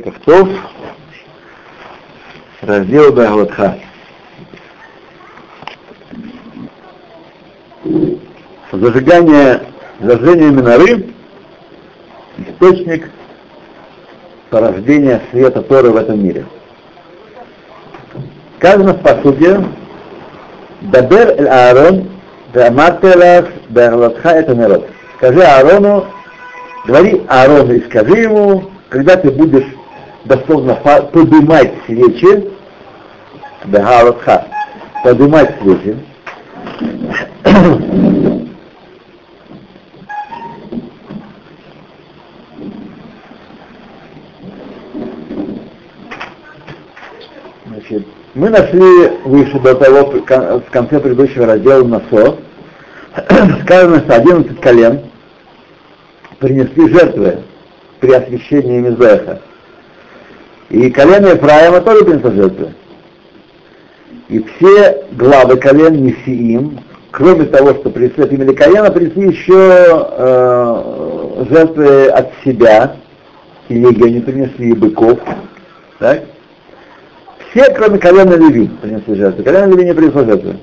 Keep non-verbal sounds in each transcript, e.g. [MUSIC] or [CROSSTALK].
Тов, раздел Баглатха. Зажигание, зажжение миноры – источник порождения света Торы в этом мире. Сказано в посуде Дабер эль Аарон, Дамартелах, Баглатха это народ. Скажи Аарону, говори Аарону и скажи ему, когда ты будешь дословно поднимать свечи, Бехалатха, поднимать свечи, Значит, мы нашли выше до того, в конце предыдущего раздела Насо, сказано, что 11 колен принесли жертвы при освящении Мизеха. И колено Ефраима тоже принесло жертвы. И все главы колен Несиим, кроме того, что принесли от имени колена, принесли еще э, жертвы от себя, и они принесли и быков. Так? Все, кроме колена Леви, принесли жертвы. Колено Леви не принесло жертвы.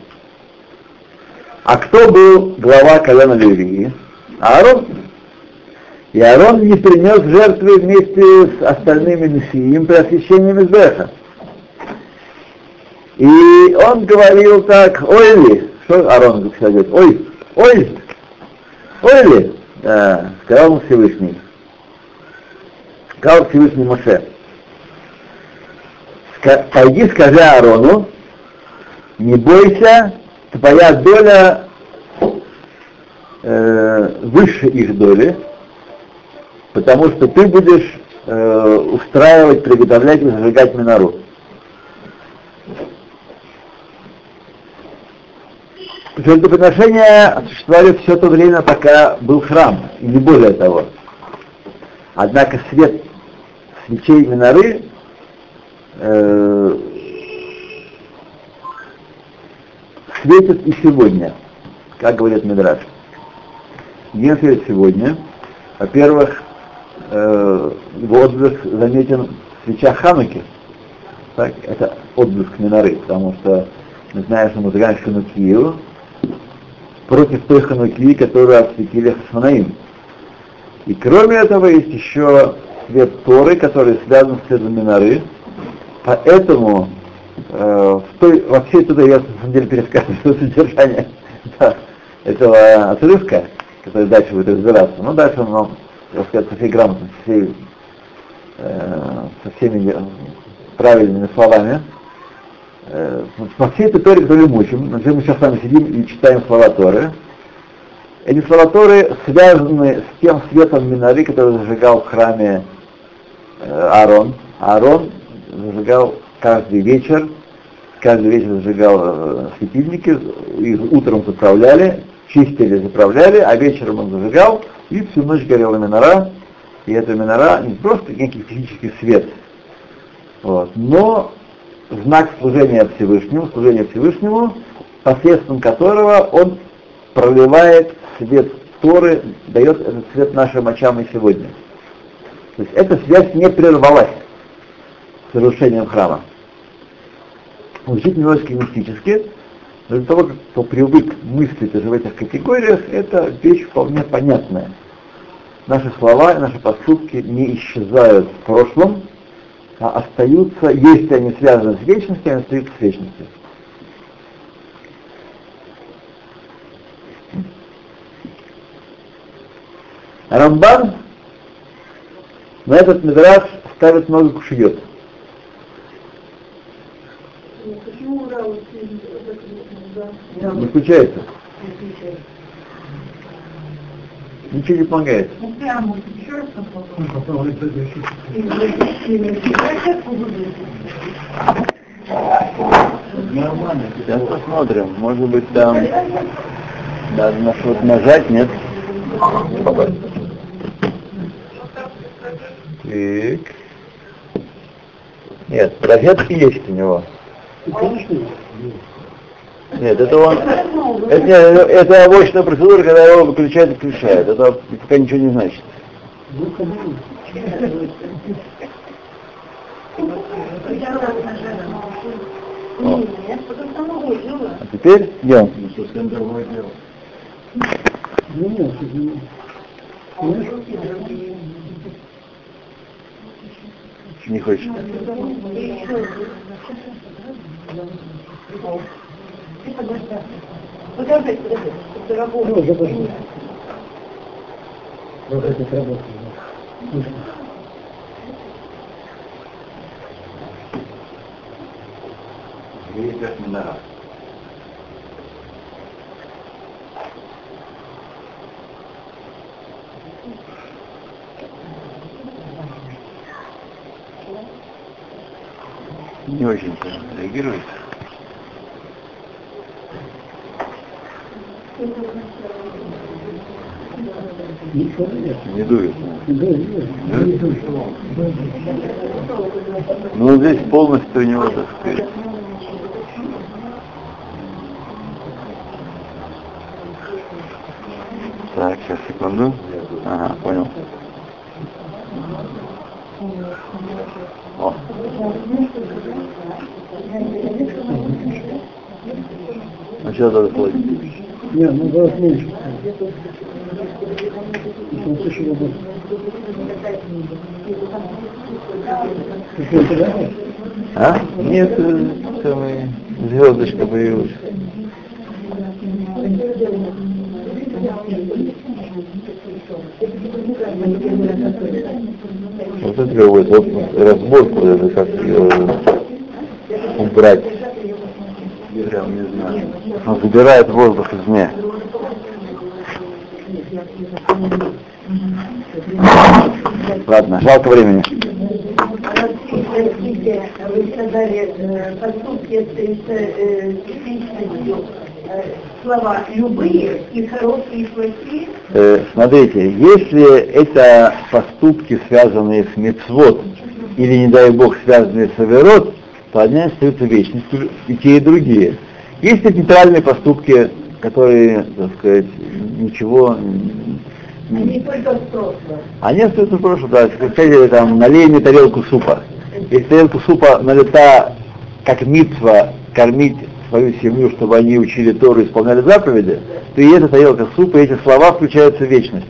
А кто был глава колена Леви? Аарон. И Аарон не принес жертвы вместе с остальными мессием при освящении Мизбеха. И он говорил так, ой ли, что Аарон сказать, ой, ой, ой ли, да, сказал Всевышний. Сказал Всевышний Моше. Пойди скажи Аарону, не бойся, твоя доля э, выше их доли, потому что ты будешь э, устраивать, приготовлять и зажигать минору. Жертвоприношения существовали все то время, пока был храм, и не более того. Однако свет свечей миноры э, светит и сегодня, как говорит Медраж. Если сегодня, во-первых, э, его отблеск заметен в свечах Хануки. Так, это отблеск Миноры, потому что мы знаем, что мы зажигаем Ханукию против той Ханукии, которую осветили Хасманаим. И кроме этого есть еще свет Торы, который связан с светом Миноры. Поэтому э, в той, во всей туда я на самом деле пересказываю [LAUGHS] содержание этого отрывка, который дальше будет разбираться. Но дальше он вам так сказать, со всей грамотностью, всей, э, со всеми правильными словами. Э, по всей этой Торе, которую мы учим, например, мы сейчас с вами сидим и читаем слова Торы, эти слова Торы связаны с тем светом миноры, который зажигал в храме э, Аарон. Аарон зажигал каждый вечер, каждый вечер зажигал э, светильники, их утром заправляли, чистили, заправляли, а вечером он зажигал, и всю ночь горела минора, и эта минора не просто некий физический свет, вот, но знак служения Всевышнему, служения Всевышнему, посредством которого он проливает свет Торы, дает этот свет нашим очам и сегодня. То есть эта связь не прервалась с разрушением храма. Звучит немножко мистически, но для того, кто привык мыслить уже в этих категориях, это вещь вполне понятная. Наши слова и наши поступки не исчезают в прошлом, а остаются, если они связаны с вечностью, они остаются с вечностью. Рамбан на этот медраж ставит много кушиет. Не включается. Ничего не помогает. Сейчас посмотрим. Может быть там даже на что-то нажать, нет? Так. Нет, розетки есть у него. Нет, это он... Это, нет, это овощная процедура, когда его выключают и включают. Это пока ничего не значит. А теперь идем. Не хочешь? Подожди, подожди, это работает. Вот это сработало. Ветер минора. Не очень реагирует. Ничего нет. Не дует. Да, нет. Ну, здесь полностью у него, так сказать. Так, сейчас, секунду. Ага, понял. О. Ну, сейчас надо платить. Не, ну гораздо меньше. Какой-то, да? А? Нет, э, самый звездочка появилась. Вот это вот, вот разборку, это как ее убрать. Прям не знаю. Он забирает воздух из меня. Ладно, жалко времени. Простите, вы сказали, э, поступки э, э, слова любые, и хорошие, и плохие. Э, смотрите, если это поступки, связанные с мецвод, или, не дай бог, связанные с Аверот, они остаются вечностью, и те, и другие. Есть нейтральные поступки, которые, так сказать, ничего... Они только в прошлом. Они остаются в прошлом, да, скажите, там, налей мне тарелку супа. Если тарелку супа налита, как митва, кормить свою семью, чтобы они учили Тору и исполняли заповеди, то и эта тарелка супа, и эти слова включаются в вечность.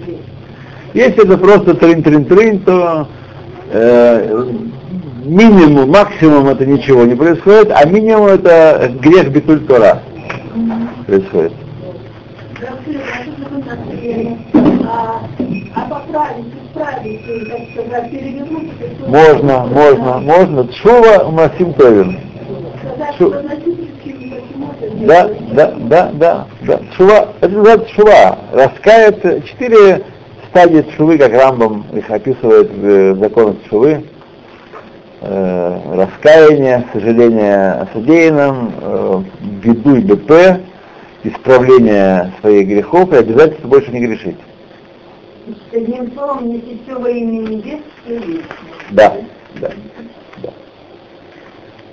Если это просто трин-трин-трин, то э, минимум, максимум это ничего не происходит, а минимум это грех битуль Тора происходит. Можно, можно, можно. Шува Масим Товин. Да, да, да, да, да. Шува, это называется шува. Раскаяться. Четыре стадии шувы, как Рамбам их описывает в э, законах шувы. Э, раскаяние, сожаление о содеянном, э, беду и БП, исправление своих грехов и обязательно больше не грешить. Одним словом, нести все во имя небес, все есть. Да, да,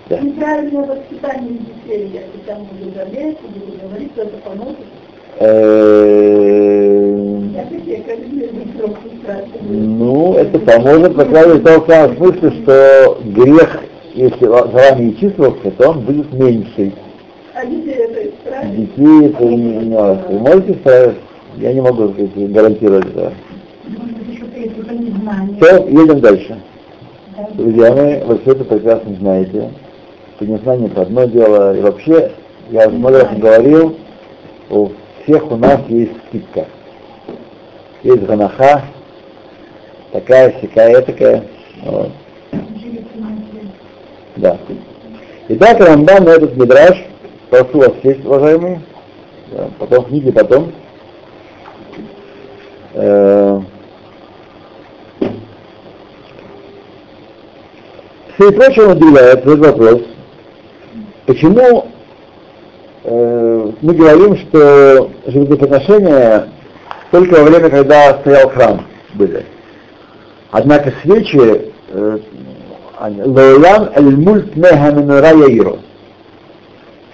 да. Неправильное воспитание детей, я там буду жалеть, буду говорить, что это поможет. Э, спрашивают. Ну, это поможет, по крайней мере, в смысле, что грех, если за вами и числился, то он будет меньше. А детей это? Детей это не, важно. Вы можете исправить? Я не могу сказать, гарантировать это. Все, едем дальше. Друзья мои, вы все это прекрасно знаете. Что незнание это одно дело. И вообще, я много раз говорил, у всех у нас есть скидка. Есть ганаха, такая, сякая, такая. Вот. Да. Итак, Рамбан на этот мидраж, прошу вас сесть, уважаемые, да, потом книги потом. Э, Среди прочего удивляет этот вопрос, почему э, мы говорим, что жертвоприношения только во время, когда стоял храм были. Однако свечи э, Лоян эль-мульт неха минора яиру.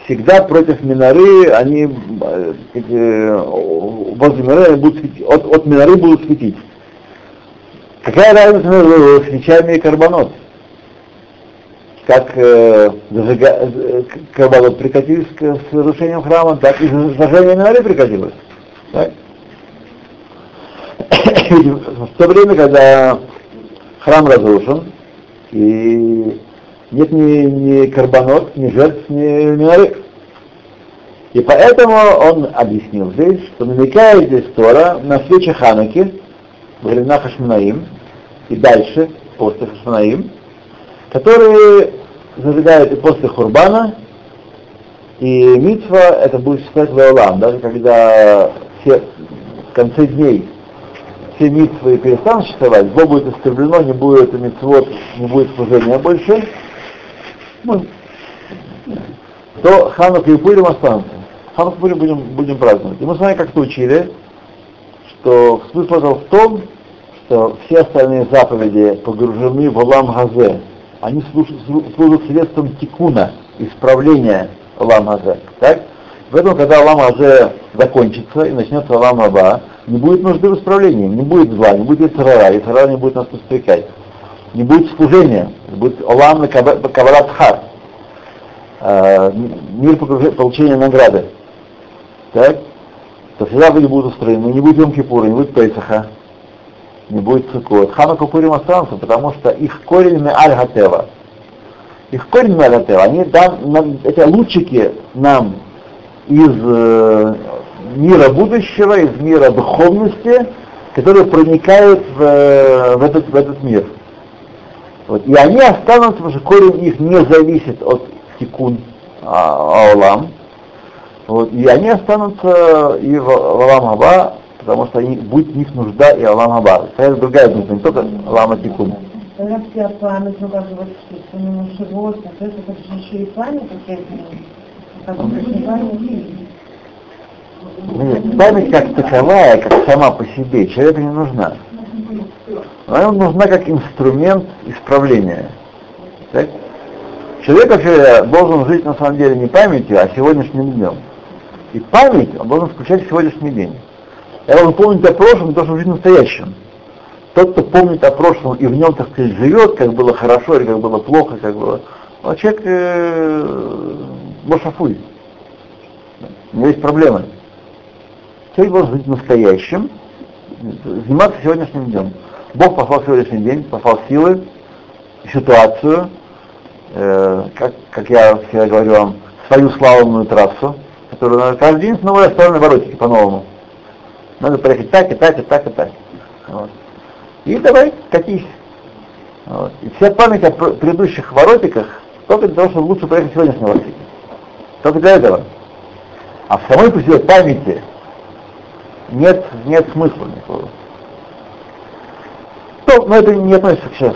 Всегда против миноры они э, э, возле миноры будут светить, от, от миноры будут светить. Какая разница между свечами и карбонот? Как э, зажига... э, к- Карбалот прикатились к с разрушением храма, так и зажигание минары прикатилось. Так? [COUGHS] в то время, когда храм разрушен, и нет ни, ни карбонот, ни жертв, ни минары. И поэтому он объяснил здесь, что намекает здесь Тора на свечи Ханаки, времена Хашманаим, и дальше, после Хашманаим, которые зажигают и после Хурбана, и митва это будет считать Леолам, даже когда все в конце дней все митвы перестанут существовать, зло будет искривлено, не будет митцвот, не будет служения больше, ну, то Ханука и Пурим останутся. Ханука и Пурим будем, будем праздновать. И мы с вами как-то учили, что смысл этого в том, что все остальные заповеди погружены в Олам Газе. Они служат, средством тикуна, исправления Олам Газе. Так? Поэтому, когда Олам Газе закончится и начнется Олам Аба, не будет нужды в исправлении, не будет зла, не будет Ицарара, Ицарара не будет нас подстрекать. Не будет служения, будет Олам на Каварат Хар, э, мир получения награды. Так? То всегда были будут устроены, не будет Йом Кипура, не будет Пейсаха, не будет Цукот. Ханука Пурим останутся, потому что их корень на аль Гатева. Их корень на аль Гатева, они дан, нам- эти лучики нам из э, мира будущего, из мира духовности, которые проникают в, э, в, этот, в этот мир. Вот. И они останутся, потому что корень их не зависит от тикун а, Аолам. Вот. И они останутся и в, Алам потому что они, будет в них нужда и Алам Аба. Это другая нужда, не только Алам а Тикун. Тогда вся память, ну бы вот что ну, животных, то есть это же еще и память. Нет, Память как таковая, как сама по себе, человеку не нужна. Она нужна как инструмент исправления. Так? Человек вообще должен жить на самом деле не памятью, а сегодняшним днем. И память он должен включать в сегодняшний день. Я должен помнить о прошлом, должен жить настоящим. Тот, кто помнит о прошлом и в нем, так сказать, живет, как было хорошо или как было плохо, как было... А человек э. У него есть проблемы. Человек должен жить настоящим, заниматься сегодняшним днем. Бог послал сегодняшний день, послал силы, ситуацию, э, как, как я всегда говорю вам, свою славную трассу, которую надо каждый день снова оставлены воротики по-новому. Надо проехать так, и так, и так, и так. Вот. И давай, катись. Вот. И вся память о пр- предыдущих воротиках только для того, чтобы лучше проехать сегодняшние воротики. Только для этого. А в самой по себе памяти нет, нет смысла никакого. Ну, но это не относится к сейчас.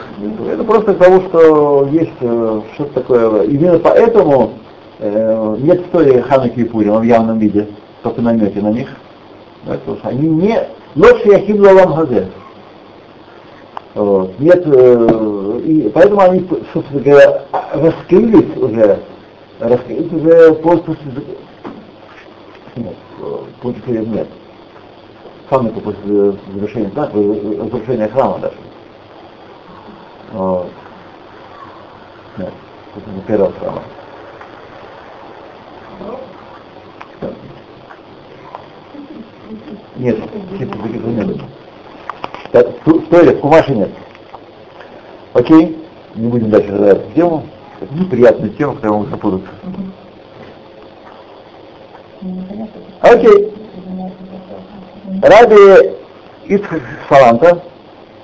Это просто к тому, что есть э, что-то такое. Именно поэтому э, нет истории Хануки и Пурima в явном виде, только намеки на них. Да, потому что они не... Лоши Яхим Лалам Хазе. Вот. Нет, э, и поэтому они, собственно говоря, раскрылись уже, раскрылись уже после... Нет, э, после нет. Ханука после завершения, да, разрушения храма даже. Вот. Нет, после первого храма. Нет, не было. Так, в Кумаше нет. Окей, не будем дальше разбирать эту тему. Это неприятная тема, которую могут запутаться. Окей. Раби Ицхак Саланта,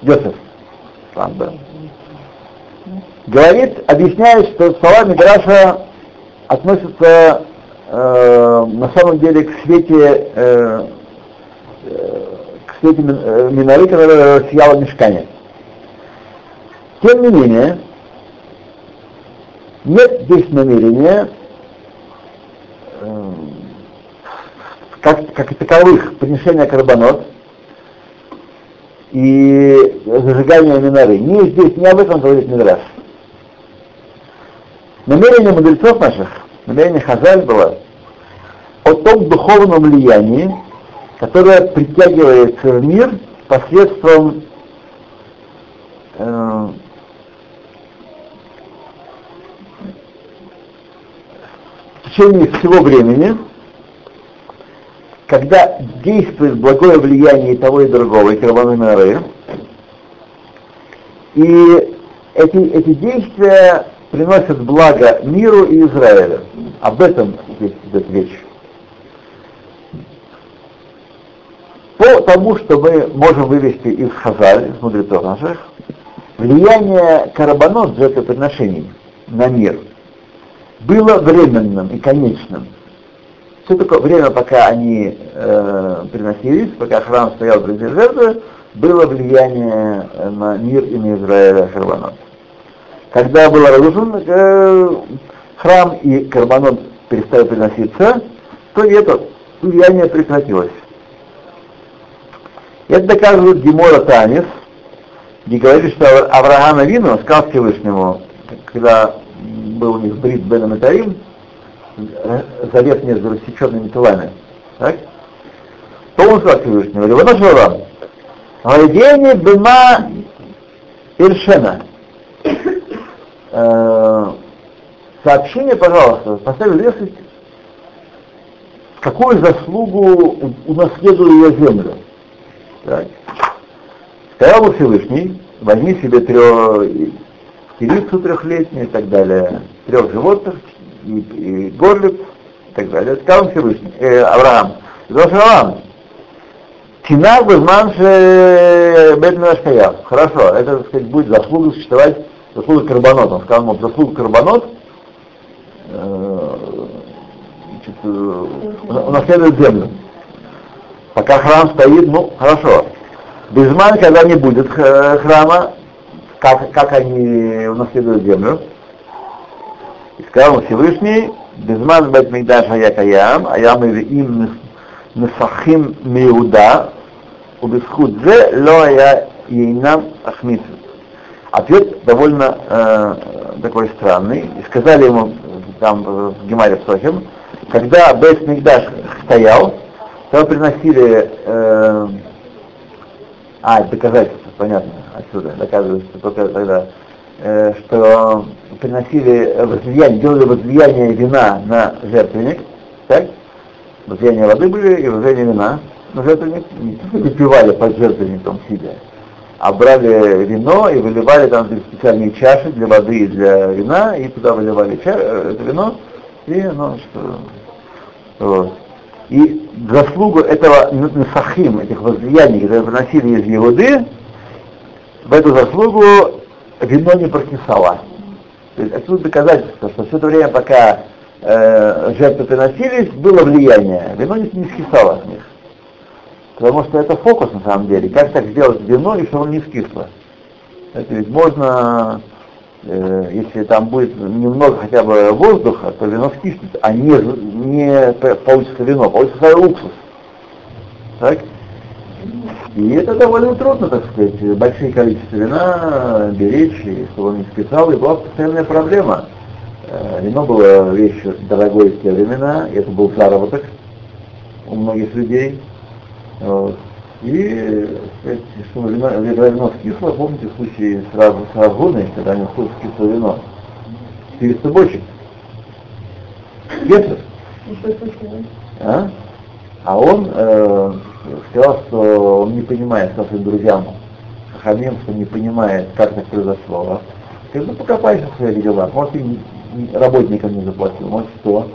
Йосеф Саланта, говорит, объясняет, что слова Мидраша относятся э, на самом деле к свете, э, свете мин- э, миноры, которая сияла в. Тем не менее, нет здесь намерения э, как, как и таковых приношения карбонот и зажигания миноры. Не здесь, не об этом говорит Мидраш. Намерение мудрецов наших, намерение Хазаль было о том духовном влиянии, которое притягивается в мир посредством э, течение всего времени, когда действует благое влияние того и другого, и Карбанамеры, и эти, эти действия приносят благо миру и Израилю. Об этом здесь идет речь. По тому, что мы можем вывести из Хазаль, из мудрецов наших, влияние карабанот жертвоприношений на мир было временным и конечным. Все такое время, пока они э, приносились, пока храм стоял в жертвы, было влияние на мир и на Израиля карбонот. Когда был разрушен э, храм и карбонот перестали приноситься, то это влияние прекратилось. Это доказывает Гемора Танис, где говорит, что Авраам Авину сказал Всевышнему, когда был у них брит Бен Амитарим, завет между рассеченными телами, так? то он сказал Всевышнему, Ливана Шалам, Вайдени Бема Иршена, сообщение, пожалуйста, поставили весить, какую заслугу унаследую я землю. Так. Сказал Всевышний, возьми себе трех, птицу трехлетнюю и так далее, трех животных, и, и горлиц, и так далее. Сказал Всевышний, э, Авраам, сказал Авраам, Тина Гузман Бедна Хорошо, это, так сказать, будет заслуга существовать, заслуга Карбонот. Он сказал ему, заслуга Карбонот э, унаследует землю. Пока храм стоит, ну, хорошо. Безман, когда не будет храма, как, как они унаследуют землю. И сказал Всевышний, Безман бет мигдаш хая каям, аям им несахим миуда, убисхуд зе ло я ейнам ахмитсу. Ответ довольно э, такой странный. И сказали ему там в Гемаре Сохим, когда Бейт Мигдаш стоял, то приносили э, а, доказательства, понятно, отсюда, доказывается только тогда, э, что приносили возлияние, делали возлияние вина на жертвенник, так? Возлияние воды были и возлияние вина на жертвенник, не выпивали под жертвенником сидя, а брали вино и выливали там специальные чаши для воды и для вина, и туда выливали ча- это вино, и, ну, что, вот. И заслугу этого насахим, этих возлияний, которые приносили из Иуды, в эту заслугу вино не прокисало. То есть отсюда доказательство, что все это время, пока э, жертвы приносились, было влияние. Вино не, не скисало от них. Потому что это фокус на самом деле. Как так сделать вино, и чтобы оно не скисло. Это ведь можно э, если там будет немного хотя бы воздуха, то вино скиснет, а не, не получится вино, получится уксус. Так? И это довольно трудно, так сказать, большие количества вина беречь, и чтобы он не скисал, и была постоянная проблема. Э, вино было вещью дорогой в те времена, это был заработок у многих людей. Вот. И что вино, скисло, помните случай с, Рав, с Равгуной, когда они вкус скисло вино? 400 бочек. Кесар. А? а он э, сказал, что он не понимает, сказал своим друзьям, Хамим, что не понимает, как так произошло. Сказал, ну покопайся в своих делах, может и работникам не заплатил, может что.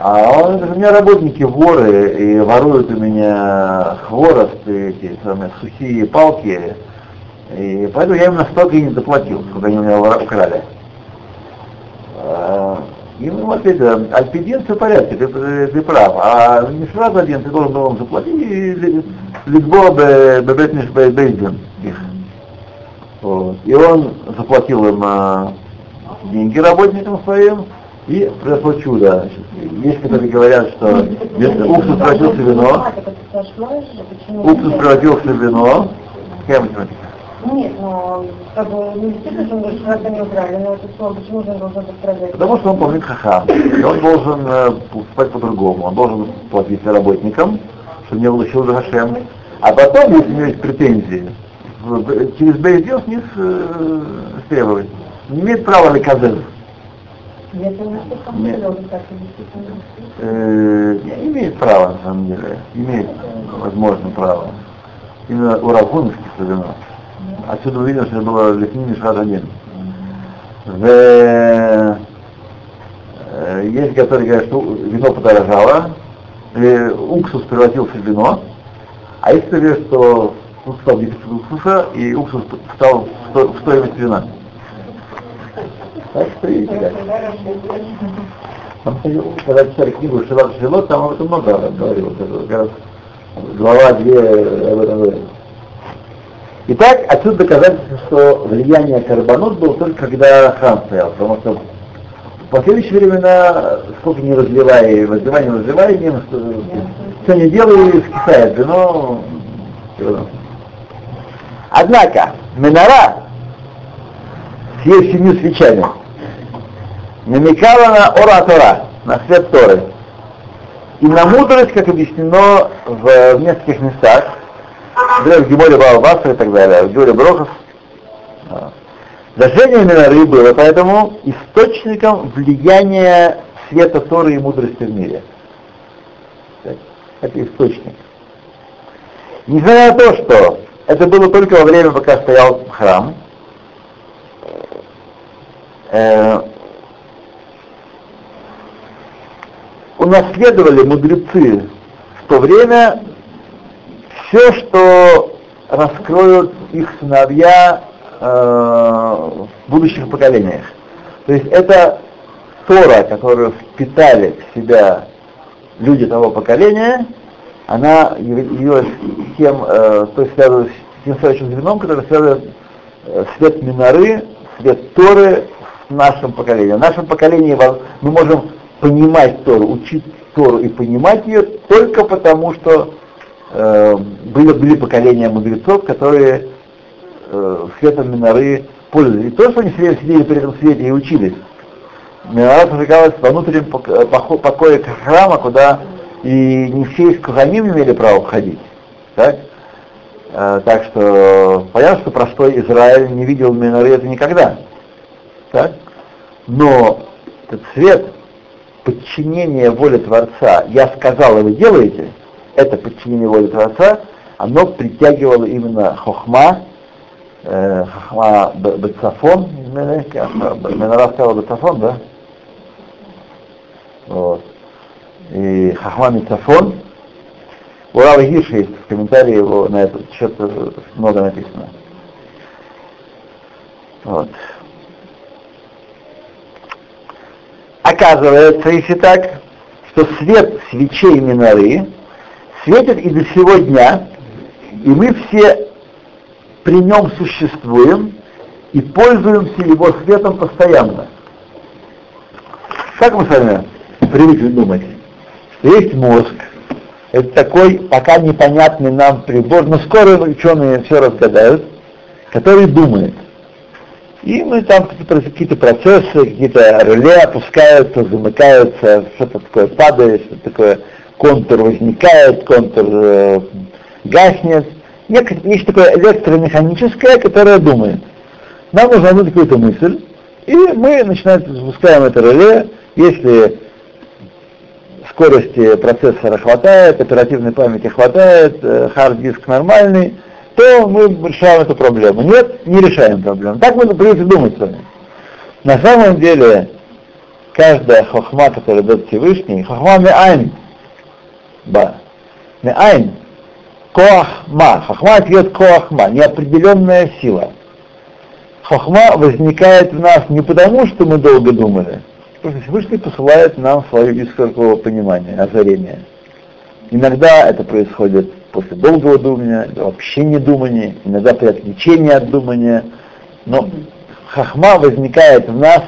А он, у меня работники воры, и воруют у меня хворост, и эти самые сухие палки, и поэтому я им настолько и не заплатил, сколько они у меня украли. А, и ему ответили, альпидин все в порядке, ты, ты, ты прав, а не сразу один, ты должен был им заплатить, и литбо бебетниш бейдин их. Вот. И он заплатил им а, деньги работникам своим, и произошло чудо. Есть, которые говорят, что уксус превратился в вино, уксус превратился в вино. Какая математика? Нет, но как бы не действительно, что он говорит, что не убрали, но это слово, почему же он должен пострадать? Потому что он помнит хахам. И он должен э, поступать по-другому. Он должен платить работникам, чтобы не получил за Хашем. А потом, если у него есть претензии, через Бейдил вниз э, требовать. Не имеет права ли казен. Я думаю, что там Нет. Э, имеет право, на самом деле. Имеет, возможно, право. Именно у Равгунов вино. Отсюда видим, что это было Лифнин Мишхат один. В, э, есть, которые говорят, что вино подорожало, или уксус превратился в вино, а есть, кто говорят, что стал дефицит уксуса, и уксус стал в стоимость вина. Так что видите, как. Когда читали книгу Шилат Шилот, там об этом много говорилось. Это как раз глава 2 об этом говорит. Итак, отсюда доказательство, что влияние карбонот было только когда храм стоял, потому что в последующие времена, сколько не разливай, разливай, не разливай, не, что не делай, скисает вино. Однако, минора с ее семью свечами намекала на ора на свет Торы. И на мудрость, как объяснено в, в нескольких местах, например, в Геморе Баалбаса и так далее, в Геморе Брохов. Зажжение миноры было поэтому источником влияния света Торы и мудрости в мире. Это источник. Несмотря на то, что это было только во время, пока стоял храм, э, унаследовали мудрецы в то время все, что раскроют их сыновья э, в будущих поколениях. То есть это Тора, которую впитали в себя люди того поколения, она явилась тем, э, то есть тем следующим звеном, который связывает э, свет Миноры, свет Торы в нашем поколении. В нашем поколении мы можем понимать Тору, учить Тору и понимать ее только потому, что э, были, были поколения мудрецов, которые э, светом Миноры пользовались. И то, что они сидели, сидели при этом свете и учились. Минора зажигалась во внутреннем пок- похо- покое храма, куда и не все из Куханим имели право входить. Так? Э, так что понятно, что простой Израиль не видел Миноры это никогда. Так? Но этот свет подчинение воле Творца, я сказал, и вы делаете, это подчинение воле Творца, оно притягивало именно хохма, э, хохма Бецафон, Менара сказала Бецафон, да? Вот. И хохма Мецафон. У Рава Гирша есть в комментарии его на этот счет э, много написано. Вот. Оказывается, если так, что свет свечей миноры светит и до сего дня, и мы все при нем существуем и пользуемся его светом постоянно. Как мы с вами привыкли думать? Есть мозг, это такой пока непонятный нам прибор, но скоро ученые все разгадают, который думает. И мы там какие-то какие-то процессы, какие-то реле опускаются, замыкаются, что-то такое падает, что-то такое контур возникает, контур э, гаснет. Есть такое электромеханическое, которое думает. Нам нужно дать какую-то мысль, и мы начинаем, запускаем это реле, если скорости процессора хватает, оперативной памяти хватает, э, хард-диск нормальный, то мы решаем эту проблему. Нет, не решаем проблему. Так мы привыкли думать с вами. На самом деле, каждая хохма, которая дает Всевышний, хохма ме'айн, ба, ме'айн, коахма, хохма ответ коахма, неопределенная сила. Хохма возникает в нас не потому, что мы долго думали, потому что Всевышний посылает нам свое искорковое понимание, озарение. Иногда это происходит после долгого думания, вообще не думания, иногда при отвлечении от думания. Но хахма возникает в нас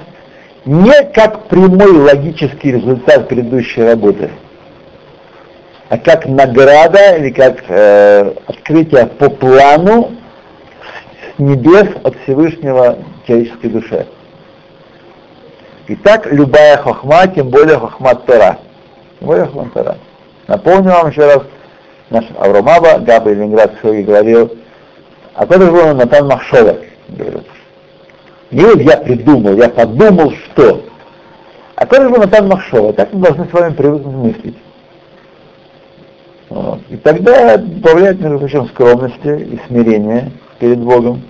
не как прямой логический результат предыдущей работы, а как награда или как э, открытие по плану с небес от Всевышнего человеческой душе. Итак, любая хохма, тем более хохма Тора. Тем более хохма Тора. Напомню вам еще раз, наш Авромаба, Габа Ленинград сегодня говорил, а кто такой Натан Махшова, говорит. Не вот я придумал, я подумал, что. А тоже был Натан Махшова, так мы должны с вами привыкнуть мыслить. Вот. И тогда добавляет, между прочим, скромности и смирения перед Богом.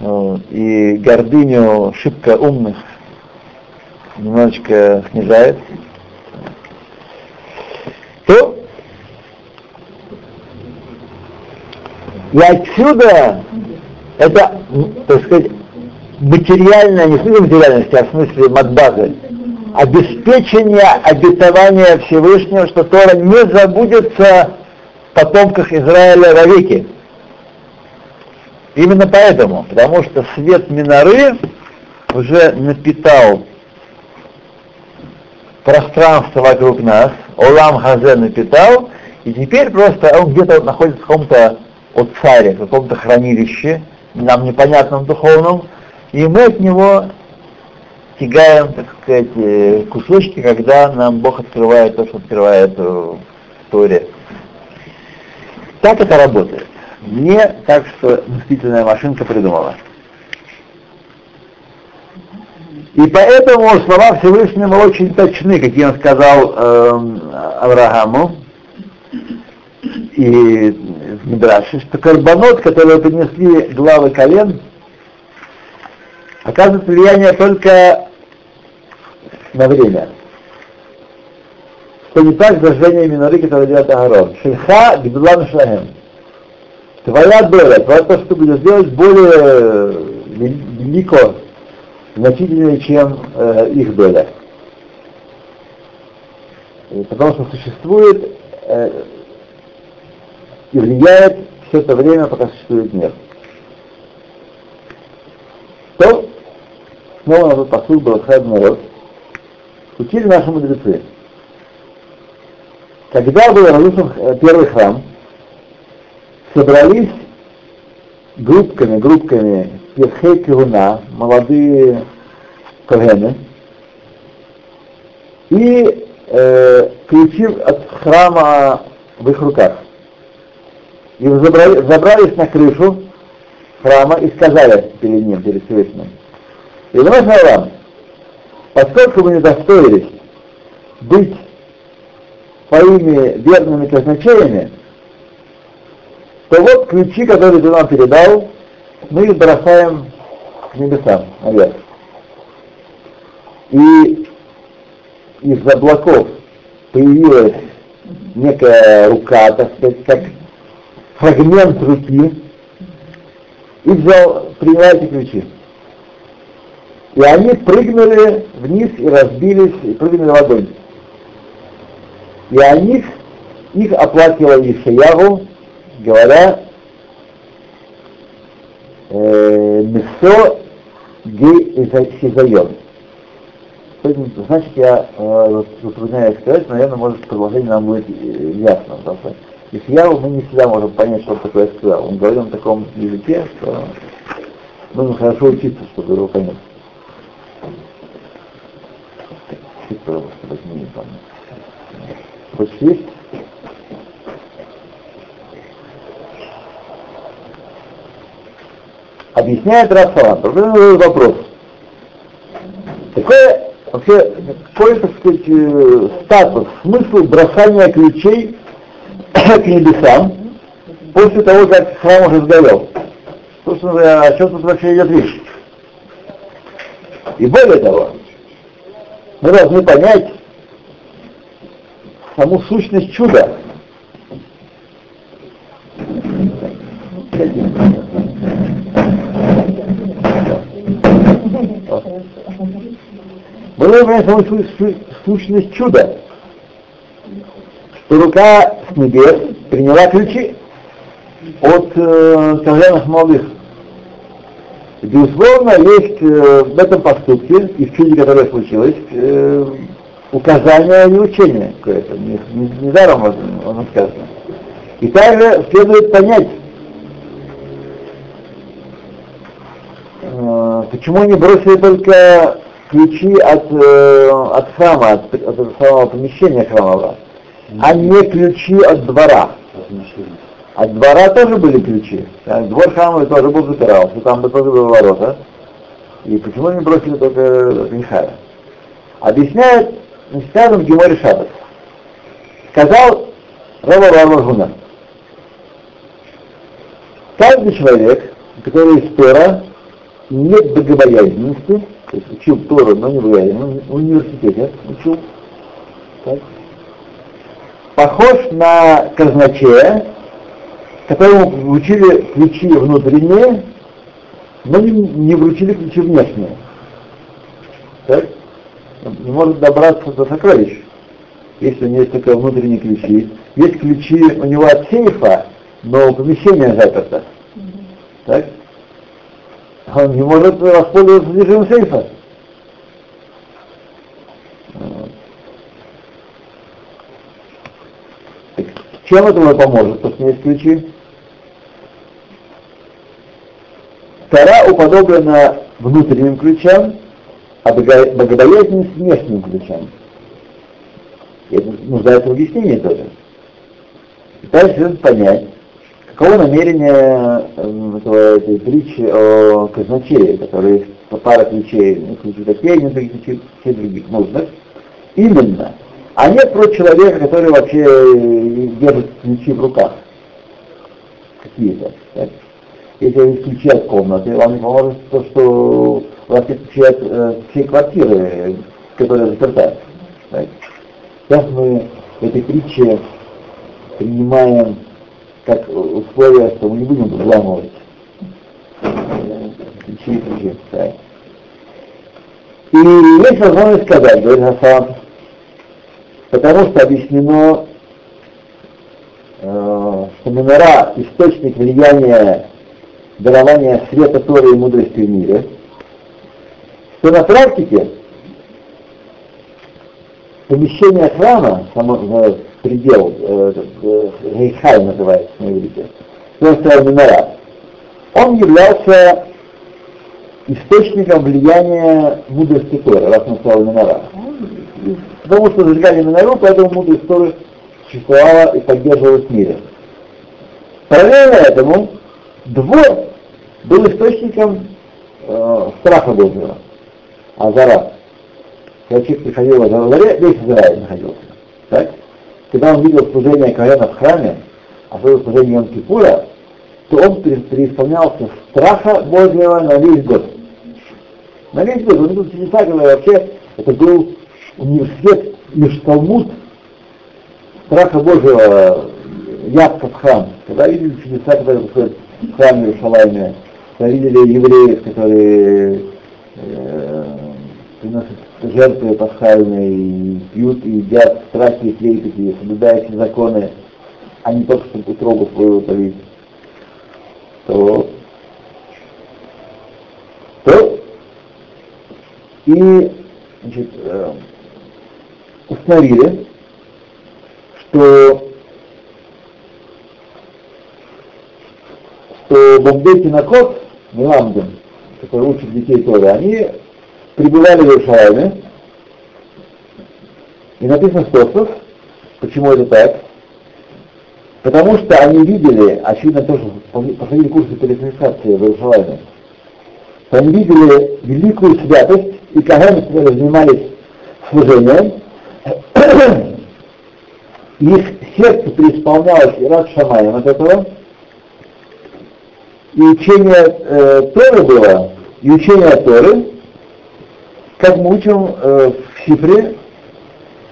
Вот. И гордыню шибко умных немножечко снижает. То и отсюда это, так сказать, материальная, не в смысле материальности, а в смысле матбазы, обеспечение обетования Всевышнего, что Тора не забудется в потомках Израиля вовеки. Именно поэтому, потому что свет Миноры уже напитал пространство вокруг нас, Олам Хазе напитал, и теперь просто он где-то находится в каком-то от царя, в каком-то хранилище, нам непонятном духовном, и мы от него тягаем, так сказать, э, кусочки, когда нам Бог открывает то, что открывает в Торе. Так это работает. Не так, что мыслительная машинка придумала. И поэтому слова Всевышнего очень точны, какие он сказал э, Аврааму и в Мидраше, что карбонот, который принесли главы колен, оказывает влияние только на время. Что не так зажжение миноры, которое делает Агарон. Шельха гдулан шахем. Твоя доля, твоя то, что ты будешь делать, более велико, значительнее, чем э, их доля. И потому что существует э, и влияет все это время, пока существует мир. То снова на тот посыл был народ, учили наши мудрецы. Когда был разрушен э, первый храм, собрались группками, группками Перхей Кируна, молодые Когены, и э, ключи от храма в их руках. И забрали, забрались на крышу храма и сказали перед ним, перед Всевышним, и вам, поскольку вы не достоились быть своими верными казначеями, то вот ключи, которые ты нам передал, мы их бросаем к небесам, наверх. И из облаков появилась некая рука, так сказать, как фрагмент руки, и взял, приняла эти ключи. И они прыгнули вниз и разбились, и прыгнули в огонь. И о них, их оплакивал Ишаяву, говоря, э, Месо Хизайон. Значит, я э, затрудняюсь сказать, наверное, может, продолжение нам будет э, ясно. Потому Ишьяву мы не всегда можем понять, что он такое сказал. Он говорил на таком языке, что нужно хорошо учиться, чтобы его понять. Пожалуйста, возьми. Хочешь есть? Объясняет Рафалан. Вопрос. Какое вообще, какой, так сказать, э, статус, смысл бросания ключей к небесам после того, как храм уже сгорел? Собственно, о чем тут вообще идет речь? И более того, мы должны понять саму сущность чуда. Мы должны понять саму сущность чуда, что рука с небес приняла ключи от э, современных молодых. Безусловно, есть э, в этом поступке и в чуде, которое случилось, э, указание и учение какое-то. Не, не, не даром оно сказано. И также следует понять, э, почему они бросили только ключи от, э, от храма, от, от самого помещения храмового, а не ключи от двора. От двора тоже были ключи. Двор храма тоже был запирался, там бы тоже было ворота. И почему они бросили только Михая? Объясняет, сказано в Геморе Шаббат. Сказал Рава Рава Каждый человек, который из Тора, нет богобоязненности, то есть учил Тору, но не богобоязненность, в университете учил, так, похож на казначея, которому вручили ключи внутренние, но не, вручили ключи внешние. Так? Не может добраться до сокровищ, если у него есть только внутренние ключи. Есть ключи у него от сейфа, но помещение заперто. Так? Он не может воспользоваться содержимым сейфа. Чем это ему поможет, то, что есть ключи? Тара уподоблена внутренним ключам, а богобоязненность внешним ключам. И это нуждается в объяснении тоже. И дальше нужно понять, каково намерение э, этого, этой притчи о казначее, который по пара ключей, ну, ключи такие, не ключи, все других нужных. Именно. А нет про человека, который вообще держит ключи в руках. Какие-то. Так? Если есть ключи от комнаты, вам не поможет то, что у вас есть ключи от э, всей квартиры, которая заперта. Сейчас мы в этой притче принимаем как условие, что мы не будем взламывать ключи ключи. Так. И есть возможность сказать, говорит Хасан, потому что объяснено, э, что Минора – источник влияния дарования света Торы и мудрости в мире, что на практике помещение храма, само, э, предел, э, Гейхай называется на иврите, Минора, он являлся источником влияния мудрости Торы, раз он стал Минора. Потому что зажигали Минору, поэтому мудрость Торы существовала и поддерживалась в мире. Параллельно этому двор был источником э, страха Божьего, Азара. Когда человек приходил в Азаре, весь Израиль находился. Так? Когда он видел служение Коэна в храме, а особенно служение Йом Кипура, то он преисполнялся страха Божьего на весь год. На весь год. Он видел чудеса, когда вообще это был университет Межталмуд страха Божьего явка храм. Когда видели чудеса, которые происходят в храме Иерусалиме, когда видели евреев, которые э, приносят жертвы пасхальные, и пьют, и едят в страхе и трепете, соблюдая все законы, а не только чтобы утробу свою утолить, то, то и значит, э, установили, что что Бомбей Кинокот, Меламден, который учит детей Торы, они пребывали в Иерусалиме, и написано в почему это так? Потому что они видели, очевидно тоже проходили курсы переквалификации в Иерусалиме, они видели великую святость, и когда они занимались служением, их сердце преисполнялось и рад Шамаем от этого, и учение э, Торы было, и учение Торы, как мы учим э, в Сифре,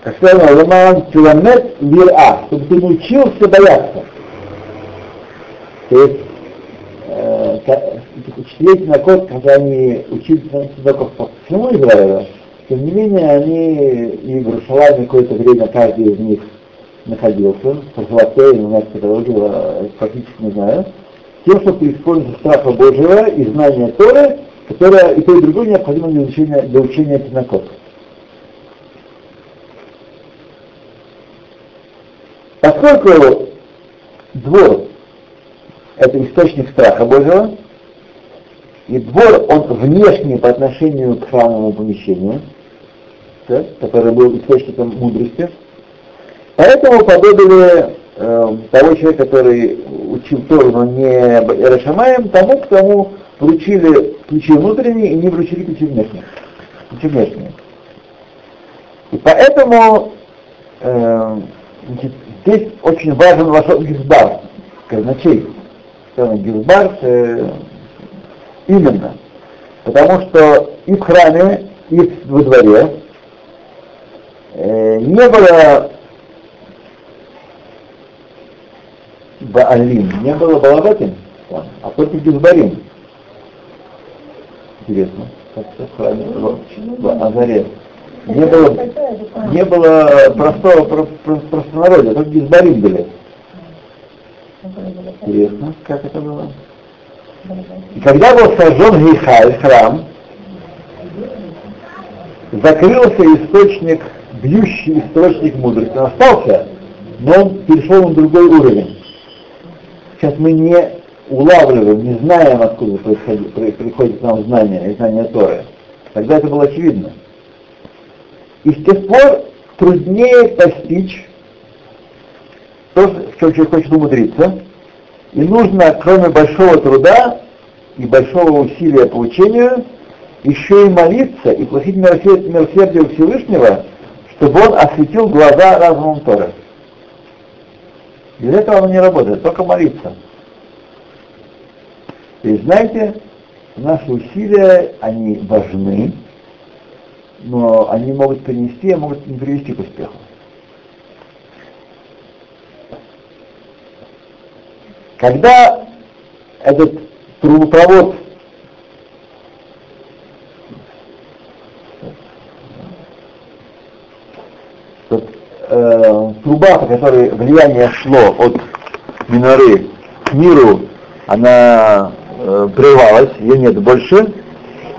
как сказано, Роман Тиламет Вира, чтобы ты научился бояться. То есть, э, учителей на код, когда они учились только по всему Израилю, тем не менее, они и в Иерусалиме какое-то время каждый из них находился, по золотой, не знаю, это практически не знаю, тем, что преисполнится страха Божьего и знания Торы, которое и то, и другое необходимо для учения, для учения Пинакот. Поскольку двор – это источник страха Божьего, и двор, он внешний по отношению к храмовому помещению, да, который был источником мудрости. Поэтому подобили э, того человека, который учил Тору, но не Рашамаем, тому, к тому вручили ключи внутренние и не вручили ключи внешние. Ключи внешние. поэтому э, значит, здесь очень важен ваш гизбар, казначей. Гизбар э, именно. Потому что и в храме, и во дворе не было Баалим, не было Балабатин, а только Гизбарим. Интересно, как это в храме в, Азаре. Не было, не было простого про, про, простонародья, только Гизбарим были. Интересно, как это было. И когда был сожжен Гейхаль, храм, закрылся источник, бьющий источник мудрости. Остался, но он перешел на другой уровень. Сейчас мы не улавливаем, не знаем, откуда приходит к нам знание и знание Торы. Тогда это было очевидно. И с тех пор труднее постичь то, в чем человек хочет умудриться, и нужно, кроме большого труда и большого усилия по учению, еще и молиться и просить милосердия у Всевышнего, чтобы он осветил глаза разумом Торы. Без этого оно не работает, только молиться. И знаете, наши усилия, они важны, но они могут принести, а могут не привести к успеху. Когда этот трубопровод э, труба, по которой влияние шло от Миноры к миру, она э, прервалась, ее нет больше.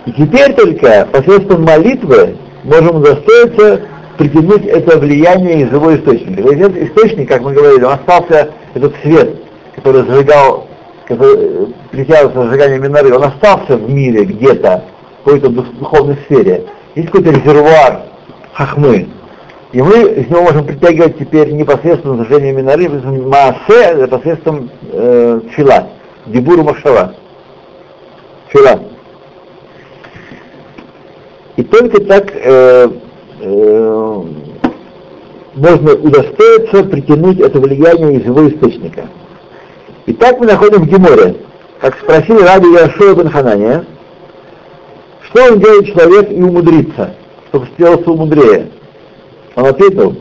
И теперь только посредством молитвы можем удостоиться притянуть это влияние из его источника. Этот источник, как мы говорили, остался, этот свет, который зажигал, который э, притягивался зажигание миноры, он остался в мире где-то, в какой-то духовной сфере. Есть какой-то резервуар хахмы, и мы из него можем притягивать теперь непосредственно зажжение миноры, маасе, посредством э, фила, дебуру машава. Фила. И только так э, э, можно удостоиться притянуть это влияние из его источника. И так мы находим в Геморе, как спросил Раби Яшуа бен Ханания, что он делает человек и умудрится, чтобы сделаться умудрее. Он ответил,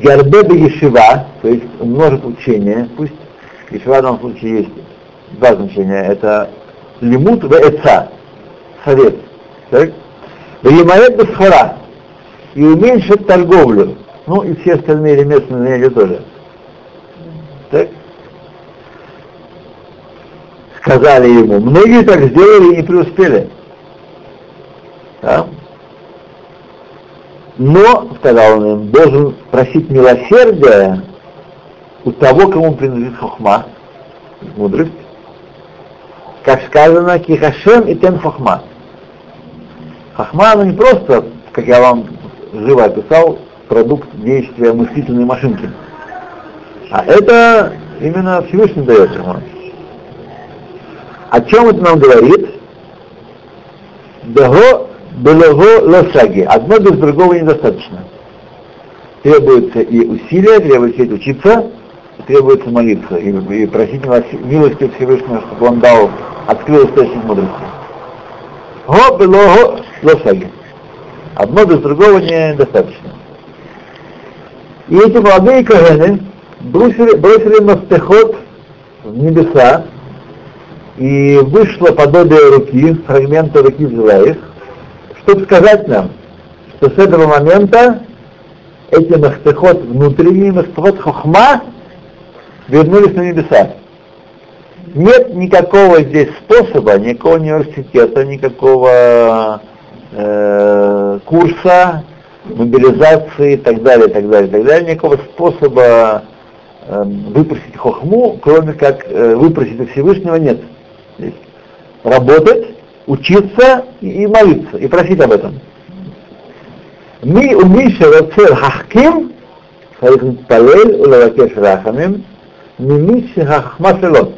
Гарбеба Ешива, то есть множит учения, пусть Ешива в данном случае есть два значения, это лимут в эца, совет, так? Вемарет Бесхара, и уменьшит торговлю, ну и все остальные ремесленные занятия тоже. Так? Сказали ему, многие так сделали и не преуспели. Да? Но, сказал он им, должен просить милосердия у того, кому принадлежит хохма, мудрость. Как сказано, кихашем и тен хохма. Хохма, она не просто, как я вам живо описал, продукт действия мыслительной машинки. А это именно Всевышний дает ему. О чем это нам говорит? Дего Белого лосаги. Одно без другого недостаточно. Требуется и усилия, требуется и учиться, требуется молиться и, и просить милости Всевышнего, чтобы он дал, открыл источник мудрости. Го белого лосаги. Одно без другого недостаточно. И эти молодые кагены бросили, бросили мастехот в небеса, и вышло подобие руки, фрагмента руки взяла их, чтобы сказать нам, что с этого момента эти махтехот, внутренние махтехот хохма, вернулись на небеса. Нет никакого здесь способа, никакого университета, никакого э, курса, мобилизации и так далее, и так далее, и так далее, никакого способа э, выпросить хохму, кроме как э, выпросить Всевышнего, нет. Здесь работать, учиться и молиться, и просить об этом. מי ומי שרוצה להחכים, צריך להתפלל ולבקש רחמים, ממי שהחכמה שלו.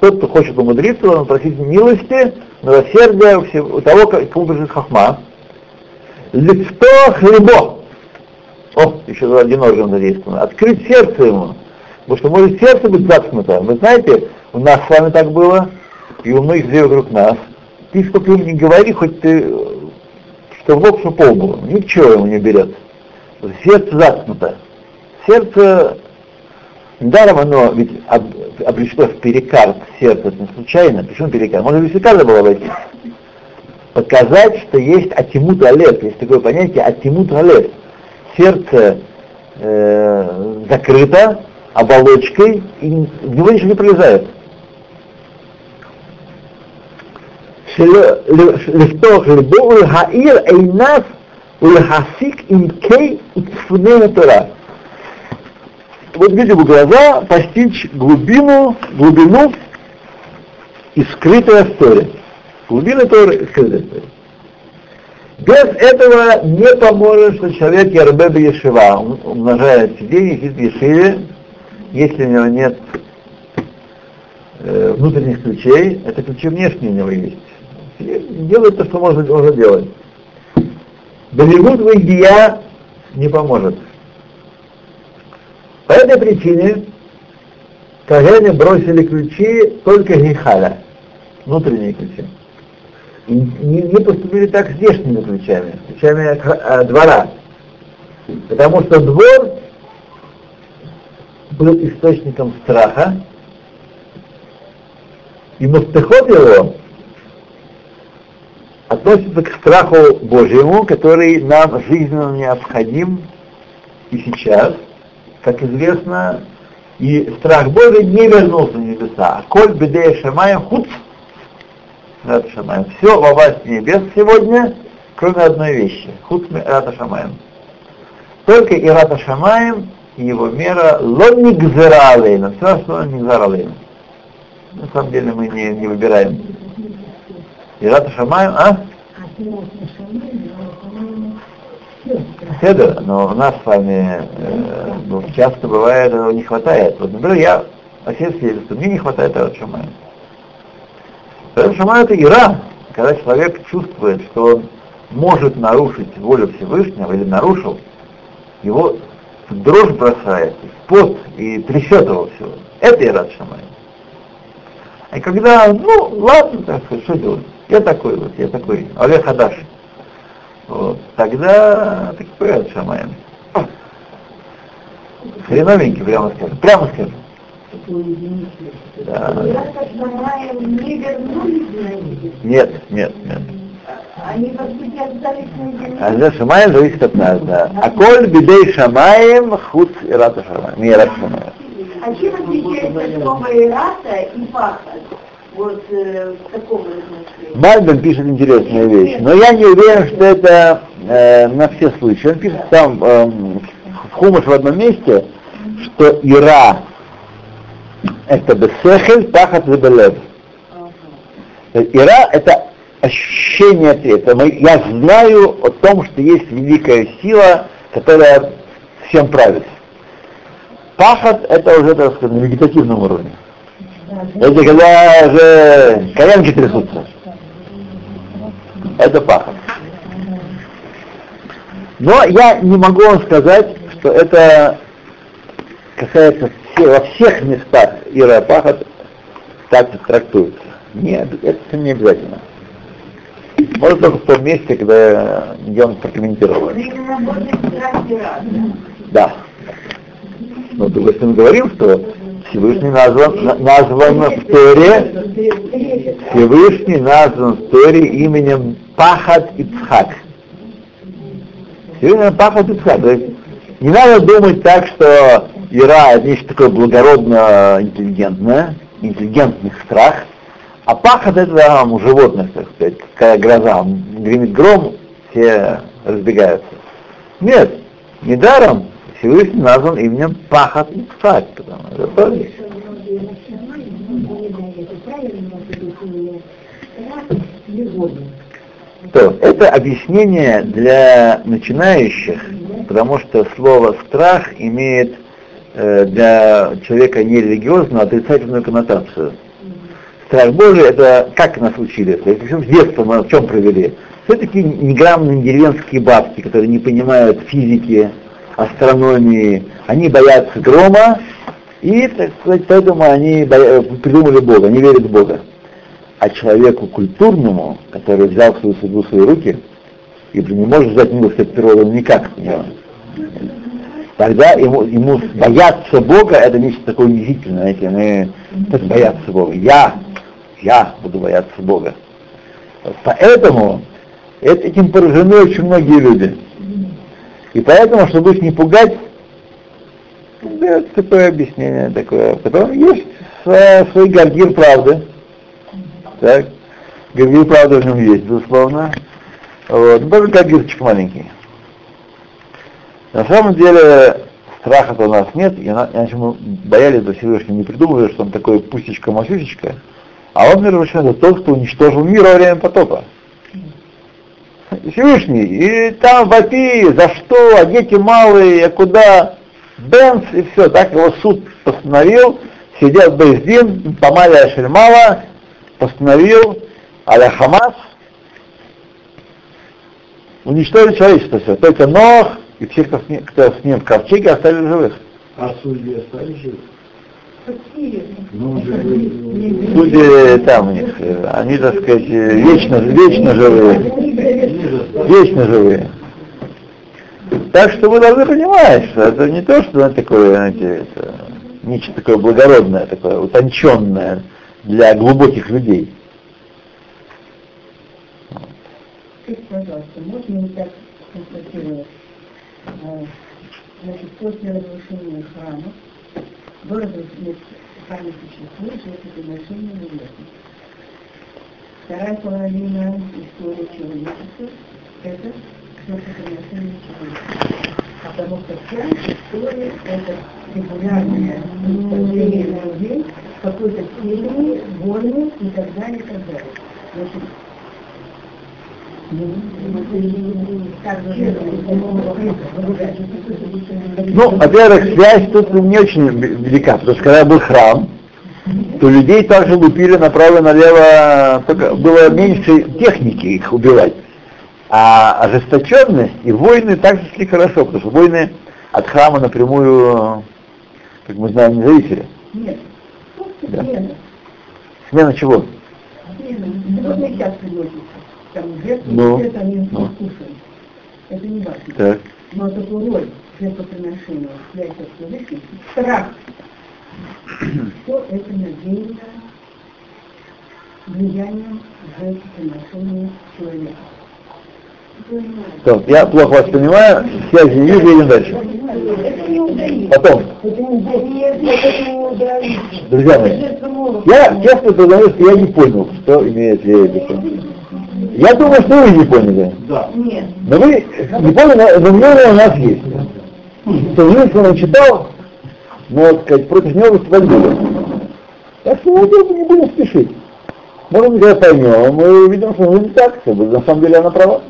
Тот, кто хочет умудриться, он просить милости, милосердия у того, кому принадлежит хахма. Лифто хлебо. О, еще один орган задействован. Открыть сердце ему. Потому что может сердце быть заткнуто. Вы знаете, у нас с вами так было, и у многих людей вокруг нас. ты сколько им не говори, хоть ты, что в лоб, что по лбу. Ничего ему не берет. Сердце заткнуто. Сердце, недаром оно ведь об, обречено в перикард сердце, это не случайно. Почему перикард? Может, без перикарда было обойтись показать, что есть атимут алев, есть такое понятие атимут алев. Сердце э, закрыто оболочкой, и в него ничего не пролезает. לפתוח ליבו ולהאיר עיניו ולהסיק עמקי וצפוני התורה. Вот видим глаза постичь глубину, глубину и скрытая история. Глубины Торы скрытой Торы. Без этого не поможет, что человек Ярбеба Ешива умножает сиденье, сидит в Ешиве, если у него нет э, внутренних ключей, это ключи внешние у него есть. Делает то, что можно, можно делать. Болливуд в Индия не поможет. По этой причине Кагене бросили ключи только Гихаля, внутренние ключи и не, не поступили так с здешними ключами, ключами э, двора. Потому что двор был источником страха, и мастехот его относится к страху Божьему, который нам жизненно необходим и сейчас, как известно, и страх Божий не вернулся в небеса. Коль бедея шамаем худ Рата Шамаем. Все во власти небес сегодня, кроме одной вещи. Хутме Рата Шамаем. Только и Рата Шамаем, и его мера лонник зералейна. Все остальное не зералейна. На самом деле мы не, не выбираем. И Рата Шамаем, а? Седер, но у нас с вами э, часто бывает, этого не хватает. Вот, например, я о себе свидетельствую, мне не хватает Рата Шамаем. Поэтому шама это ира, когда человек чувствует, что он может нарушить волю Всевышнего или нарушил, его дрожь бросает, пот и трясет его все. Это ират шамай. А когда, ну, ладно, так сказать, что делать? Я такой вот, я такой, Олег Хадаш. Вот. Тогда такой ират шамаем. Хреновенький, прямо скажем. Прямо скажем. Да. Нет, нет, нет. Они А за Шамаем зависит от нас, да. А коль бедей Шамаем худ ирата Шамаем. Не ирата Шамаем. А чем отличается слово ирата и пахот? Вот э. Мальбин пишет интересную вещь, но я не уверен, что это э, на все случаи. Он пишет там э, в Хумаш в одном месте, что Ира это бесехель, пахат забелев. Ира — это ощущение ответа. Я знаю о том, что есть великая сила, которая всем правит. Пахат — это уже, так сказать, на вегетативном уровне. Это когда уже коленки трясутся. Это пахот. Но я не могу вам сказать, что это касается все, во всех местах Ира Пахот так трактуется. Нет, это не обязательно. Может только в том месте, когда где он прокомментировал. Да. Но то есть мы говорим, что Всевышний назван, назван в Торе, Всевышний назван в Торе именем Пахат Ицхак. Всевышний Пахат Ицхак. То есть не надо думать так, что Ира это нечто такое благородно интеллигентное, интеллигентный страх, а пахот это там, у животных, так сказать, когда гроза, гремит гром, все разбегаются. Нет, недаром Всевышний назван именем Пахот Ицхак, потому что это то, это объяснение для начинающих, потому что слово страх имеет Э, для человека нерелигиозного отрицательную коннотацию. Страх Божий это как нас учили? Причем с детства мы в чем провели? все-таки неграмотные деревенские бабки, которые не понимают физики, астрономии, они боятся грома, и, так сказать, поэтому они боя- придумали Бога, они верят в Бога. А человеку культурному, который взял свою судьбу в свои руки, и не может взять милость от природы никак, понимаешь? тогда ему, ему бояться Бога это нечто такое унизительное, знаете, мы так бояться Бога. Я, я буду бояться Бога. Поэтому это- этим поражены очень многие люди. И поэтому, чтобы их не пугать, дается такое объяснение такое. Потом есть свой гаргир правды. Так? Гаргир правды в нем есть, безусловно. Вот. Ну, Даже гаргирчик маленький. На самом деле страха-то у нас нет, иначе мы боялись бы Всевышнего, не придумывали, что он такой пусечка-масюсечка, а он, между прочим, это тот, кто уничтожил мир во время потопа. Всевышний, и там вопи, за что, а дети малые, а куда, Бенц, и все, так его суд постановил, сидел Бездин, Памалия Шельмала, постановил Аля Хамас, уничтожить человечество все, только Нох и всех, кто с ним, в ковчеге, оставили живых. А судьи остались живы? Какие? Ну. Люди там у них, э, они, так сказать, э, вечно, вечно живые. Вечно живые. Так что вы должны понимать, что это не то, что это такое, знаете, это нечто такое благородное, такое утонченное для глубоких людей. Скажите, пожалуйста, можно ли так констатировать, э, значит, после разрушения храма до разрушения храма существует жертвоприношение небесных. Вторая половина истории человечества – это жертвоприношение человека. Потому что вся история – это регулярное уничтожение людей, какой-то степени, войны и так далее, и так далее. Значит, Ну, во-первых, связь тут не очень велика, потому что когда был храм, то людей также лупили направо и налево, только было меньше техники их убивать. А ожесточенность и войны также шли хорошо, потому что войны от храма напрямую, как мы знаем, не зависели. Нет. Да. Смена. Смена чего? Смена. Вот мы сейчас приводите. Там жертвы, Ну, это они ну. кушают. Это не важно. Так. Но такую роль жертвоприношения является Всевышний. Страх. Все это надеется влиянием жертвоприношения человека. Стоп, я плохо вас понимаю, связи не вижу, едем дальше. Потом, друзья мои, я честно признаю, что я не понял, что имеет в виду. Я думаю, что вы не поняли. Да. Нет. Но вы не поняли, но мнение у нас есть. Что Женщина он читал, но, так сказать, против него выступать. Так что вот это не будем спешить. Может быть, когда поймем, мы увидим, что ну, не так, что на самом деле она права.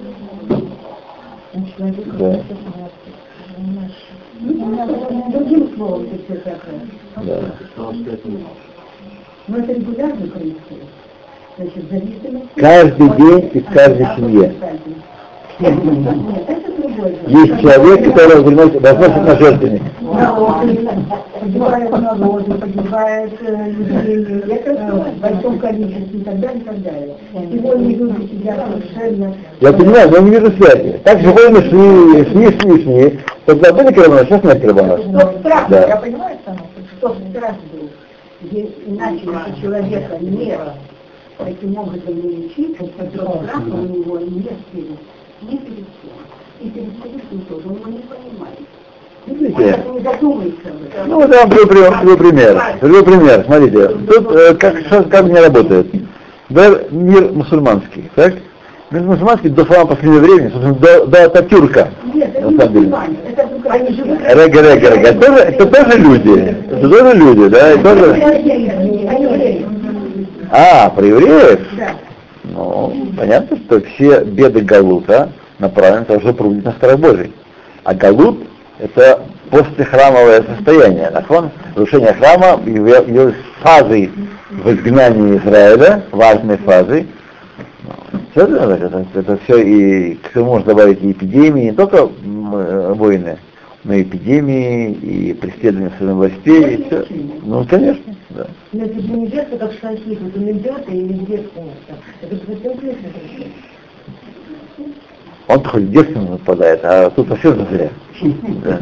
Да. Другим словом, ты все так. Да. Но это регулярно происходит. Каждый день и в каждой семье. нет. Есть человек, который приносит, возносит на жертвенник. Погибают народы, погибают э, людей э, в большом количестве и так далее, и так далее. Сегодня люди сидят совершенно... Я понимаю, но я не вижу связи. Так же войны шли, шли, шли, шли. Тогда были карбонаты, сейчас нет. Стоп страх, Да. я понимаю, что страх был. Здесь иначе, если человека не таким образом не лечить, то страха у него нет перед, не перед кем. И перед Всевышним тоже, он не понимает. Он Видите? не. Ну, вот я вам приведу, пример. Приведу пример, смотрите. Тут э, как, что- как мне работает. Да, мир мусульманский, так? Мир мусульманский до самого последнего времени, собственно, до, до Ататюрка. Нет, это не мусульмане, это. Рега, рега, рега. Это тоже, это люди. Это тоже люди, да? И тоже... А, про евреев? Да. Ну, понятно, что все беды Галута направлены на то, чтобы пробудить на страх Божий. А Галут — это послехрамовое состояние. Нахон, разрушение храма явилось фазой в изгнании Израиля, важной фазой. Все это, это, это все и к этому можно добавить и эпидемии, не только э, войны, но и эпидемии, и преследование своих властей, и все. Ну, конечно. Но это же не детство, как шахид, это не детство или девственница. Это же совсем крестный Он хоть девственно нападает, а тут совсем зря. [LAUGHS]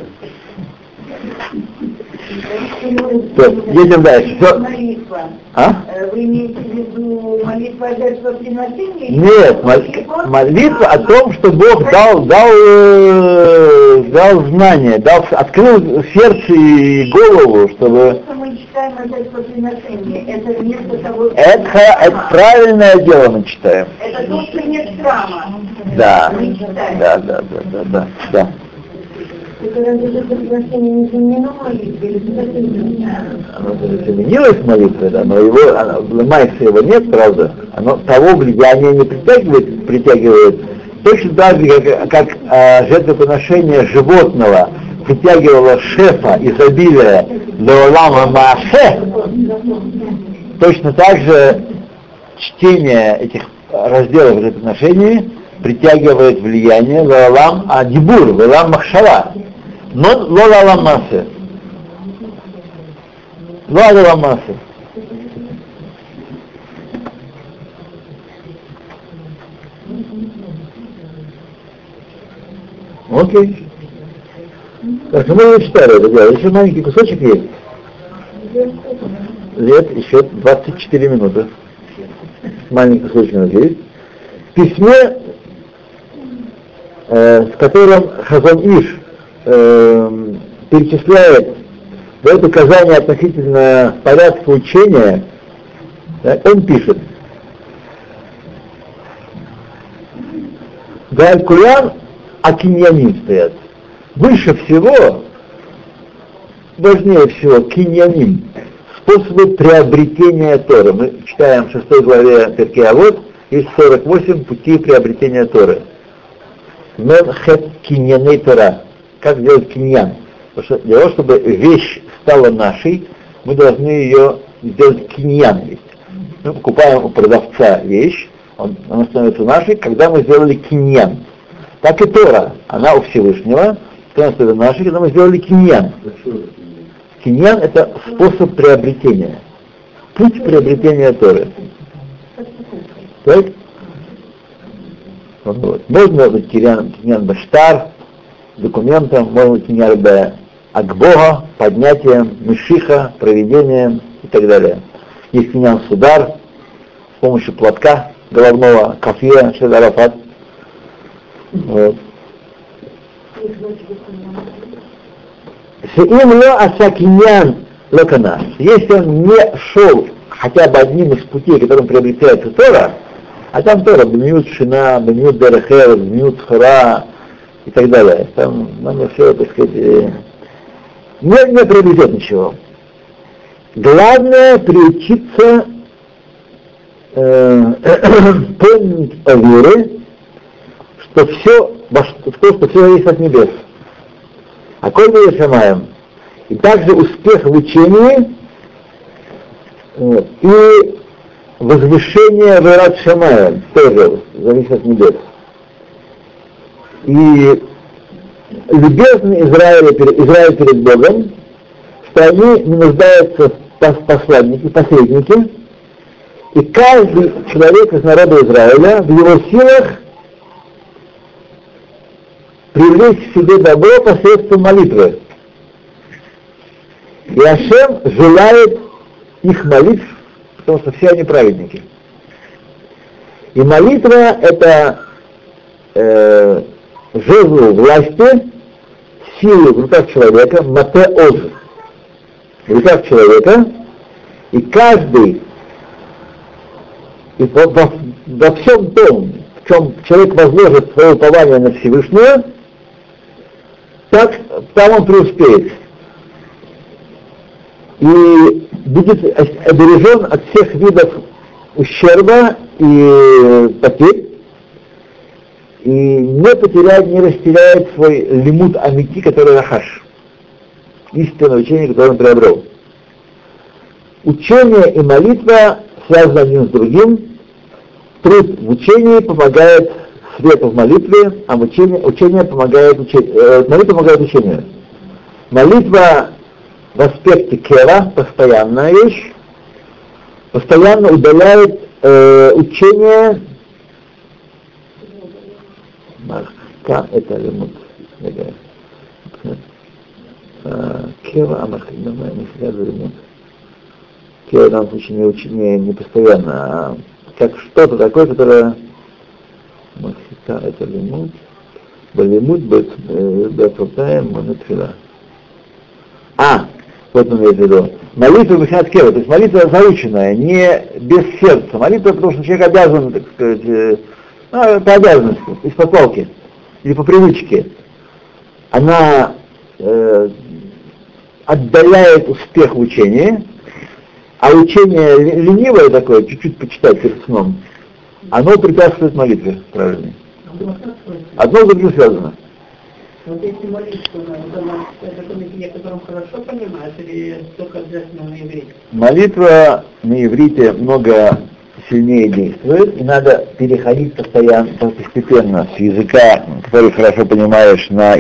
То, едем дальше. Все. Молитва. А? Э, Вы имеете в виду молитва о жертвоприношении? Нет, мол- молитва? о том, что Бог дал, дал, э, дал знание, дал, открыл сердце и голову, чтобы Что мы читаем о жертвоприношении? Это вместо того, что это, правильное дело мы читаем. Это то, что нет храма. Да, да, да, да, да, да, да. Это разве жертвоприношение не заменено молитвой или Оно заменилось молитвой, да, но его, оно, ломается его нет, правда. Оно того влияния не притягивает, притягивает. Точно так же, как, как а, жертвоприношение животного притягивало шефа изобилия Леолама Маасе, точно так же чтение этих разделов жертвоприношений притягивает влияние Леолам Адибур, Леолам Махшава, но Леолам Масе. Леолам Масе. Окей. Так, ну мы не читали это дело. Еще маленький кусочек есть. Лет еще 24 минуты. Маленький кусочек у нас есть. В письме, э, с которым Хазон Иш э, перечисляет дает указания относительно порядка учения, да, он пишет, Галькулян Акиньяним стоят. Выше всего, важнее всего, киньяним, способы приобретения Торы. Мы читаем в 6 главе Перкея вот, есть 48 путей приобретения Торы. Мен хет киньяней Тора. Как делать киньян? Потому что для того, чтобы вещь стала нашей, мы должны ее сделать киньян. Мы покупаем у продавца вещь, он, она становится нашей, когда мы сделали киньян. Так и Тора, она у Всевышнего, когда становится нашей, когда мы сделали киньян. Киньян – это способ приобретения, путь приобретения Торы. Так? Вот. Можно киньян, киньян баштар, документом, можно быть киньян б акбога, поднятием, мышиха, проведением и так далее. Есть киньян судар с помощью платка головного, кафе. Вот. Ло асакиньян локана. Если он не шел хотя бы одним из путей, которым приобретается Тора, а там Тора, Бенют Шина, Бенют Дерехер, Бенют Хара и так далее. Там надо все, так сказать, э, не, не приобретет ничего. Главное приучиться э, [COUGHS] помнить о вере, что все, в то, что все есть от небес. А коль мы шамаем. И также успех в учении вот, и возвышение в Ират Шамаем тоже зависит от небес. И любезный Израиль, Израиль перед Богом, что они не нуждаются в посланнике, посреднике, и каждый человек из народа Израиля в его силах привлечь к себе добро посредством молитвы. И Ашем желает их молитв, потому что все они праведники. И молитва — это э, жезл власти, силы в руках человека, мате оз, в руках человека, и каждый, и во, во, во всем том, в чем человек возложит свое упование на Всевышнего, так там он преуспеет. И будет обережен от всех видов ущерба и потерь, и не потеряет, не растеряет свой лимут амити, который рахаш, истинное учение, которое он приобрел. Учение и молитва связаны один с другим, Труд в учении помогает свету в молитве, а учение, учение помогает учению, э, молитва помогает учению. Молитва в аспекте кера, постоянная вещь, постоянно удаляет э, учение Марка, это лимут. Кера, Амахидама, не всегда лимут. Кера в данном случае не, уч- не, не постоянно, а как что-то такое, которое Махита это лимут. Балимут бетфутаем манатфила. А, вот он имеет в виду. Молитва Михат Кева, то есть молитва заученная, не без сердца. Молитва, потому что человек обязан, так сказать, э, ну, по обязанности, из попалки или по привычке. Она э, отдаляет успех в учении, а учение ленивое такое, чуть-чуть почитать перед сном, оно препятствует молитве правильной. Одно с другим связано. Вот если молитву дома, это то на котором хорошо понимаешь, или только обязательно на иврите? Молитва на иврите много сильнее действует, и надо переходить постоянно, постепенно с языка, который хорошо понимаешь, на